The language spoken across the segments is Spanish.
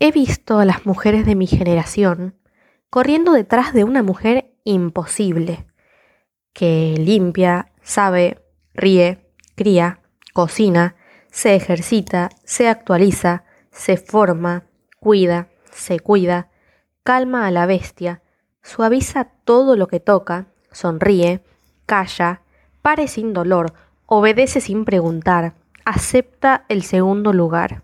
He visto a las mujeres de mi generación corriendo detrás de una mujer imposible, que limpia, sabe, ríe, cría, cocina, se ejercita, se actualiza, se forma, cuida, se cuida, calma a la bestia, suaviza todo lo que toca, sonríe, calla, pare sin dolor, obedece sin preguntar, acepta el segundo lugar.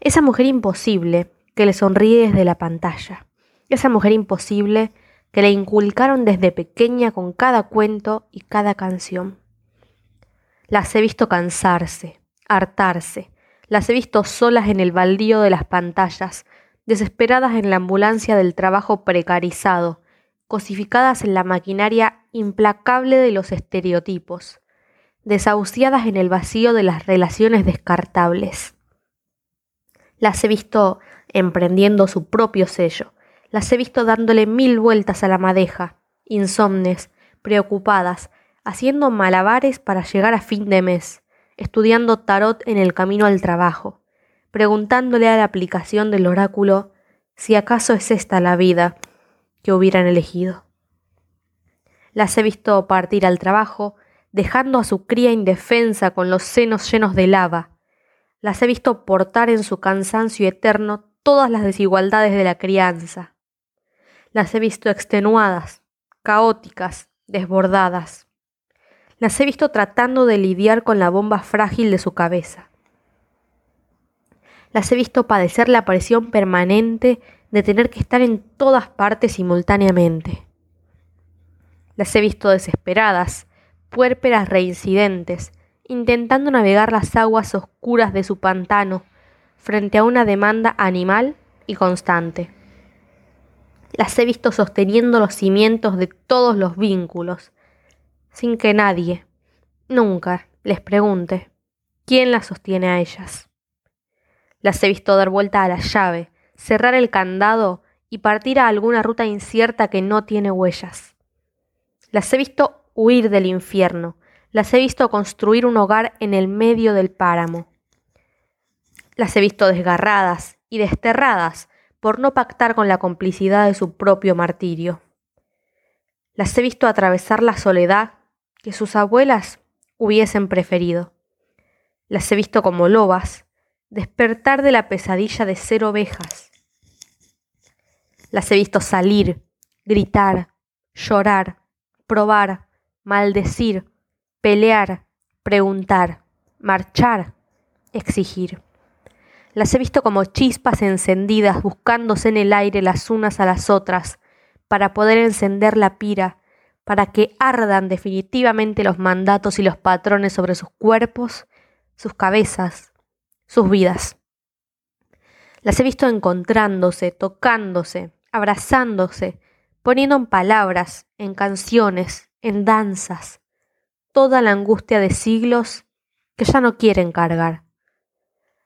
Esa mujer imposible que le sonríe desde la pantalla. Esa mujer imposible que le inculcaron desde pequeña con cada cuento y cada canción. Las he visto cansarse, hartarse, las he visto solas en el baldío de las pantallas, desesperadas en la ambulancia del trabajo precarizado, cosificadas en la maquinaria implacable de los estereotipos, desahuciadas en el vacío de las relaciones descartables. Las he visto emprendiendo su propio sello, las he visto dándole mil vueltas a la madeja, insomnes, preocupadas, haciendo malabares para llegar a fin de mes, estudiando tarot en el camino al trabajo, preguntándole a la aplicación del oráculo si acaso es esta la vida que hubieran elegido. Las he visto partir al trabajo, dejando a su cría indefensa con los senos llenos de lava. Las he visto portar en su cansancio eterno todas las desigualdades de la crianza. Las he visto extenuadas, caóticas, desbordadas. Las he visto tratando de lidiar con la bomba frágil de su cabeza. Las he visto padecer la presión permanente de tener que estar en todas partes simultáneamente. Las he visto desesperadas, puérperas reincidentes, intentando navegar las aguas oscuras de su pantano frente a una demanda animal y constante. Las he visto sosteniendo los cimientos de todos los vínculos, sin que nadie, nunca, les pregunte quién las sostiene a ellas. Las he visto dar vuelta a la llave, cerrar el candado y partir a alguna ruta incierta que no tiene huellas. Las he visto huir del infierno, las he visto construir un hogar en el medio del páramo. Las he visto desgarradas y desterradas por no pactar con la complicidad de su propio martirio. Las he visto atravesar la soledad que sus abuelas hubiesen preferido. Las he visto como lobas despertar de la pesadilla de ser ovejas. Las he visto salir, gritar, llorar, probar, maldecir, pelear, preguntar, marchar, exigir. Las he visto como chispas encendidas buscándose en el aire las unas a las otras para poder encender la pira, para que ardan definitivamente los mandatos y los patrones sobre sus cuerpos, sus cabezas, sus vidas. Las he visto encontrándose, tocándose, abrazándose, poniendo en palabras, en canciones, en danzas, toda la angustia de siglos que ya no quieren cargar.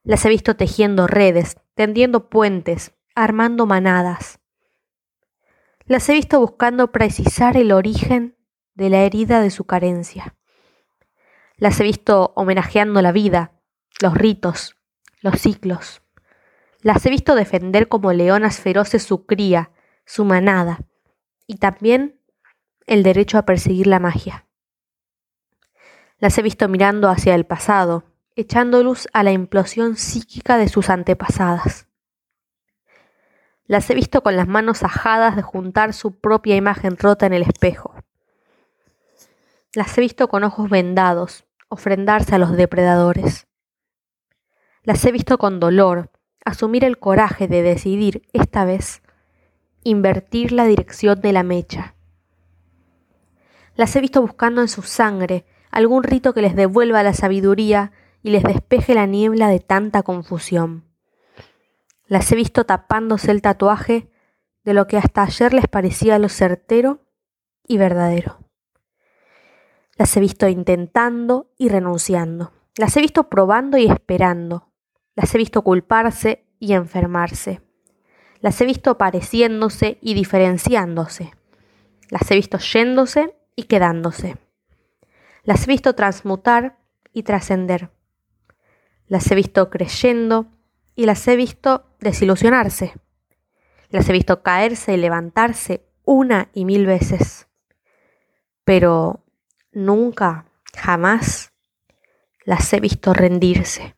Las he visto tejiendo redes, tendiendo puentes, armando manadas. Las he visto buscando precisar el origen de la herida de su carencia. Las he visto homenajeando la vida, los ritos, los ciclos. Las he visto defender como leonas feroces su cría, su manada, y también el derecho a perseguir la magia. Las he visto mirando hacia el pasado, echando luz a la implosión psíquica de sus antepasadas. Las he visto con las manos ajadas de juntar su propia imagen rota en el espejo. Las he visto con ojos vendados, ofrendarse a los depredadores. Las he visto con dolor, asumir el coraje de decidir, esta vez, invertir la dirección de la mecha. Las he visto buscando en su sangre algún rito que les devuelva la sabiduría y les despeje la niebla de tanta confusión. Las he visto tapándose el tatuaje de lo que hasta ayer les parecía lo certero y verdadero. Las he visto intentando y renunciando. Las he visto probando y esperando. Las he visto culparse y enfermarse. Las he visto pareciéndose y diferenciándose. Las he visto yéndose y quedándose. Las he visto transmutar y trascender. Las he visto creyendo y las he visto desilusionarse. Las he visto caerse y levantarse una y mil veces. Pero nunca, jamás las he visto rendirse.